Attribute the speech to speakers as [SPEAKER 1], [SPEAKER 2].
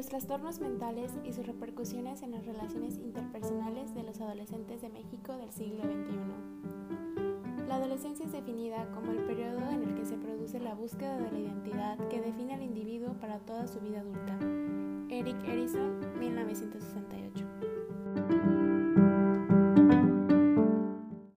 [SPEAKER 1] los trastornos mentales y sus repercusiones en las relaciones interpersonales de los adolescentes de México del siglo XXI. La adolescencia es definida como el periodo en el que se produce la búsqueda de la identidad que define al individuo para toda su vida adulta. Eric Erikson, 1968.